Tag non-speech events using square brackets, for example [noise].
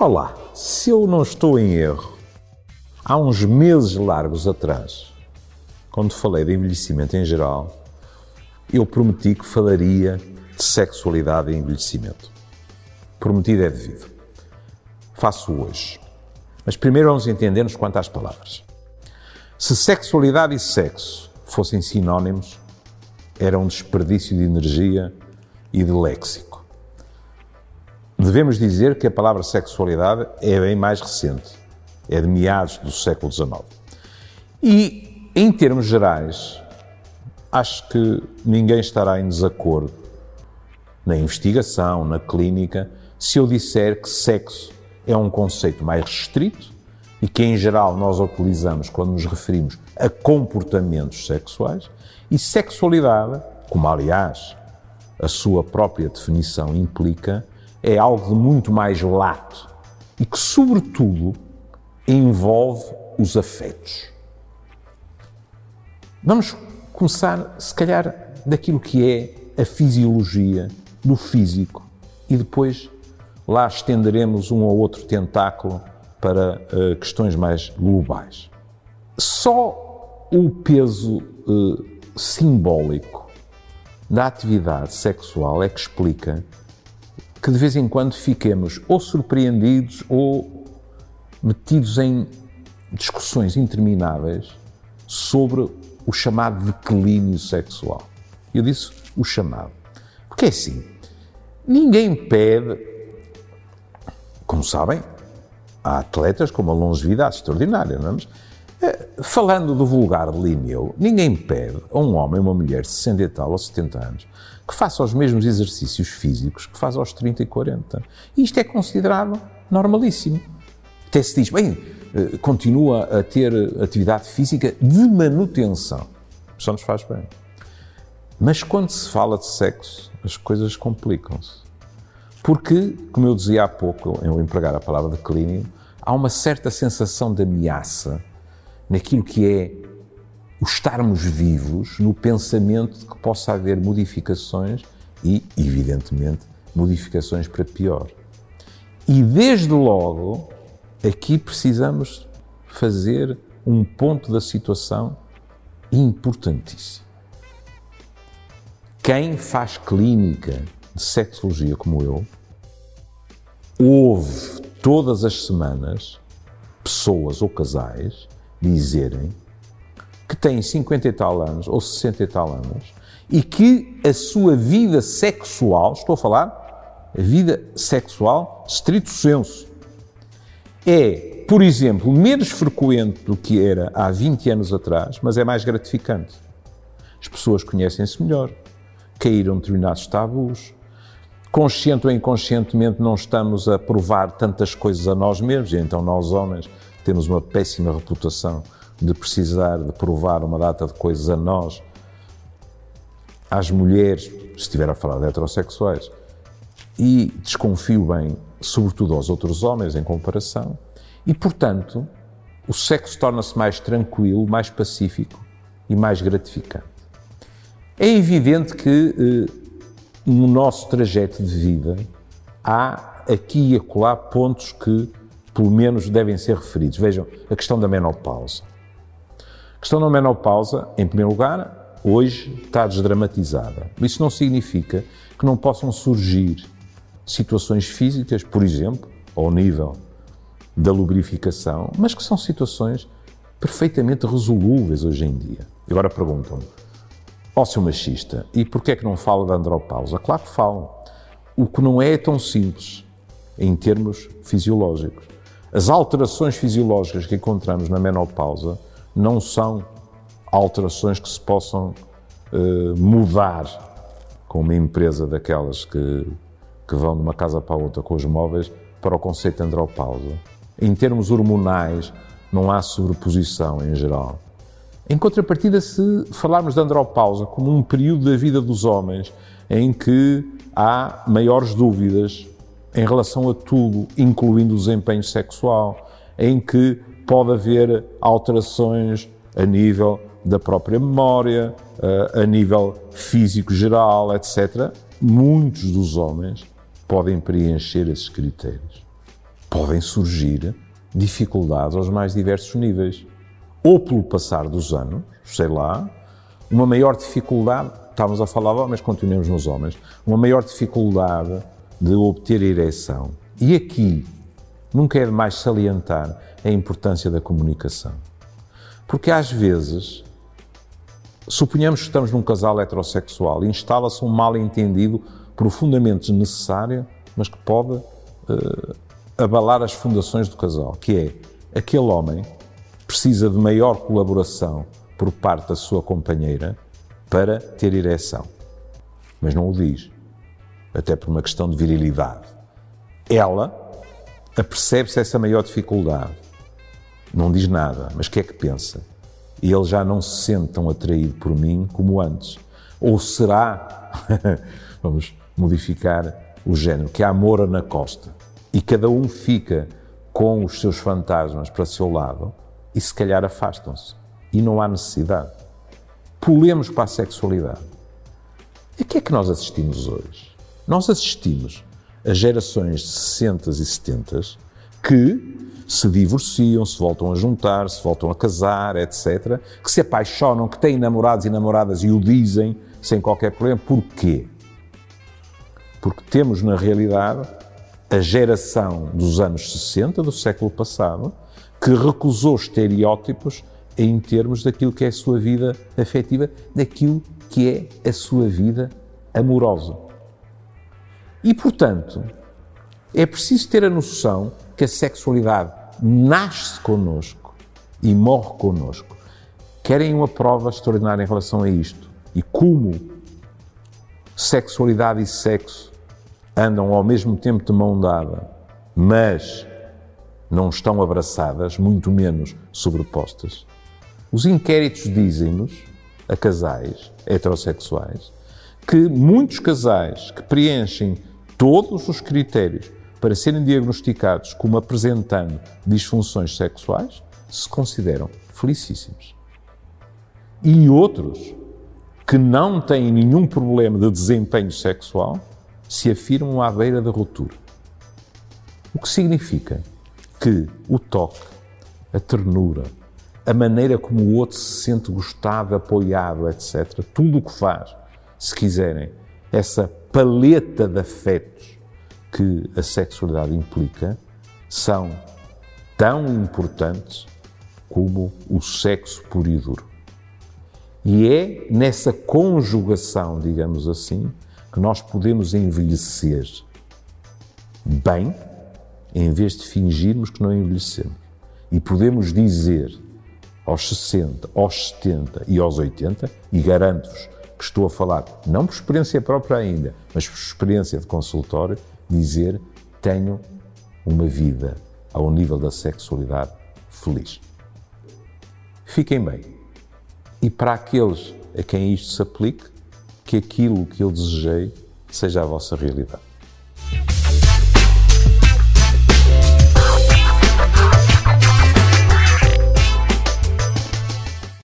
Olá, se eu não estou em erro, há uns meses largos atrás, quando falei de envelhecimento em geral, eu prometi que falaria de sexualidade e envelhecimento. Prometido é devido. Faço hoje. Mas primeiro vamos entender-nos quanto às palavras. Se sexualidade e sexo fossem sinónimos, era um desperdício de energia e de léxico. Devemos dizer que a palavra sexualidade é bem mais recente, é de meados do século XIX. E, em termos gerais, acho que ninguém estará em desacordo na investigação, na clínica, se eu disser que sexo é um conceito mais restrito e que, em geral, nós utilizamos quando nos referimos a comportamentos sexuais, e sexualidade, como aliás a sua própria definição implica, é algo de muito mais lato e que, sobretudo, envolve os afetos. Vamos começar, se calhar, daquilo que é a fisiologia do físico e depois lá estenderemos um ou outro tentáculo para uh, questões mais globais. Só o peso uh, simbólico da atividade sexual é que explica que de vez em quando fiquemos ou surpreendidos ou metidos em discussões intermináveis sobre o chamado declínio sexual. Eu disse o chamado. Porque é assim, ninguém pede, como sabem, há atletas com uma longevidade extraordinária, não é? Falando do vulgar de Linneu, ninguém pede a um homem ou uma mulher de 60 e tal ou 70 anos que faça os mesmos exercícios físicos que faz aos 30 e 40. E isto é considerado normalíssimo. Até se diz, bem, eh, continua a ter atividade física de manutenção. Só nos faz bem. Mas quando se fala de sexo, as coisas complicam-se. Porque, como eu dizia há pouco, eu empregar a palavra declínio, há uma certa sensação de ameaça naquilo que é o estarmos vivos, no pensamento de que possa haver modificações e, evidentemente, modificações para pior. E desde logo, aqui precisamos fazer um ponto da situação importantíssimo. Quem faz clínica de sexologia como eu, ouve todas as semanas pessoas ou casais dizerem que têm 50 e tal anos ou 60 e tal anos e que a sua vida sexual, estou a falar, a vida sexual, estrito senso, é, por exemplo, menos frequente do que era há 20 anos atrás, mas é mais gratificante. As pessoas conhecem-se melhor, caíram determinados tabus, consciente ou inconscientemente, não estamos a provar tantas coisas a nós mesmos, e então nós, homens, temos uma péssima reputação de precisar de provar uma data de coisas a nós, às mulheres, se estiver a falar de heterossexuais, e desconfio bem, sobretudo aos outros homens em comparação, e portanto o sexo torna-se mais tranquilo, mais pacífico e mais gratificante. É evidente que eh, no nosso trajeto de vida, há aqui e acolá pontos que, pelo menos, devem ser referidos. Vejam, a questão da menopausa. A questão da menopausa, em primeiro lugar, hoje está desdramatizada. Isso não significa que não possam surgir situações físicas, por exemplo, ao nível da lubrificação, mas que são situações perfeitamente resolúveis hoje em dia. Agora perguntam-me, ósseo machista. E porquê é que não fala da andropausa? Claro que falam. O que não é tão simples em termos fisiológicos. As alterações fisiológicas que encontramos na menopausa não são alterações que se possam uh, mudar com uma empresa daquelas que, que vão de uma casa para outra com os móveis para o conceito de andropausa. Em termos hormonais, não há sobreposição em geral. Em contrapartida, se falarmos de andropausa como um período da vida dos homens em que há maiores dúvidas em relação a tudo, incluindo o desempenho sexual, em que pode haver alterações a nível da própria memória, eh, a nível físico geral, etc., muitos dos homens podem preencher esses critérios. podem surgir dificuldades aos mais diversos níveis. Ou pelo passar dos anos, sei lá, uma maior dificuldade, estávamos a falar de homens, continuemos nos homens, uma maior dificuldade de obter ereção. E aqui, nunca é demais salientar a importância da comunicação. Porque às vezes, suponhamos que estamos num casal heterossexual e instala-se um mal-entendido profundamente desnecessário, mas que pode uh, abalar as fundações do casal, que é aquele homem precisa de maior colaboração por parte da sua companheira para ter ereção. Mas não o diz, até por uma questão de virilidade. Ela apercebe-se essa maior dificuldade. Não diz nada, mas o que é que pensa? E ele já não se sente tão atraído por mim como antes. Ou será, [laughs] vamos modificar o género, que há amor na costa e cada um fica com os seus fantasmas para seu lado e se calhar afastam-se. E não há necessidade. Pulemos para a sexualidade. E o que é que nós assistimos hoje? Nós assistimos a gerações de 60 e 70 que se divorciam, se voltam a juntar, se voltam a casar, etc., que se apaixonam, que têm namorados e namoradas e o dizem sem qualquer problema. Porquê? Porque temos, na realidade, a geração dos anos 60, do século passado, que recusou estereótipos em termos daquilo que é a sua vida afetiva, daquilo que é a sua vida amorosa. E, portanto, é preciso ter a noção que a sexualidade nasce connosco e morre connosco. Querem uma prova extraordinária em relação a isto? E como sexualidade e sexo andam ao mesmo tempo de mão dada, mas não estão abraçadas, muito menos sobrepostas. Os inquéritos dizem-nos, a casais heterossexuais, que muitos casais que preenchem todos os critérios para serem diagnosticados como apresentando disfunções sexuais se consideram felicíssimos. E outros que não têm nenhum problema de desempenho sexual se afirmam à beira da ruptura. O que significa que o toque, a ternura, a maneira como o outro se sente gostado, apoiado, etc., tudo o que faz, se quiserem, essa paleta de afetos que a sexualidade implica, são tão importantes como o sexo puro e duro. E é nessa conjugação, digamos assim, que nós podemos envelhecer bem, em vez de fingirmos que não envelhecemos. E podemos dizer aos 60, aos 70 e aos 80, e garanto-vos que estou a falar, não por experiência própria ainda, mas por experiência de consultório, dizer tenho uma vida ao nível da sexualidade feliz. Fiquem bem. E para aqueles a quem isto se aplique, que aquilo que eu desejei seja a vossa realidade.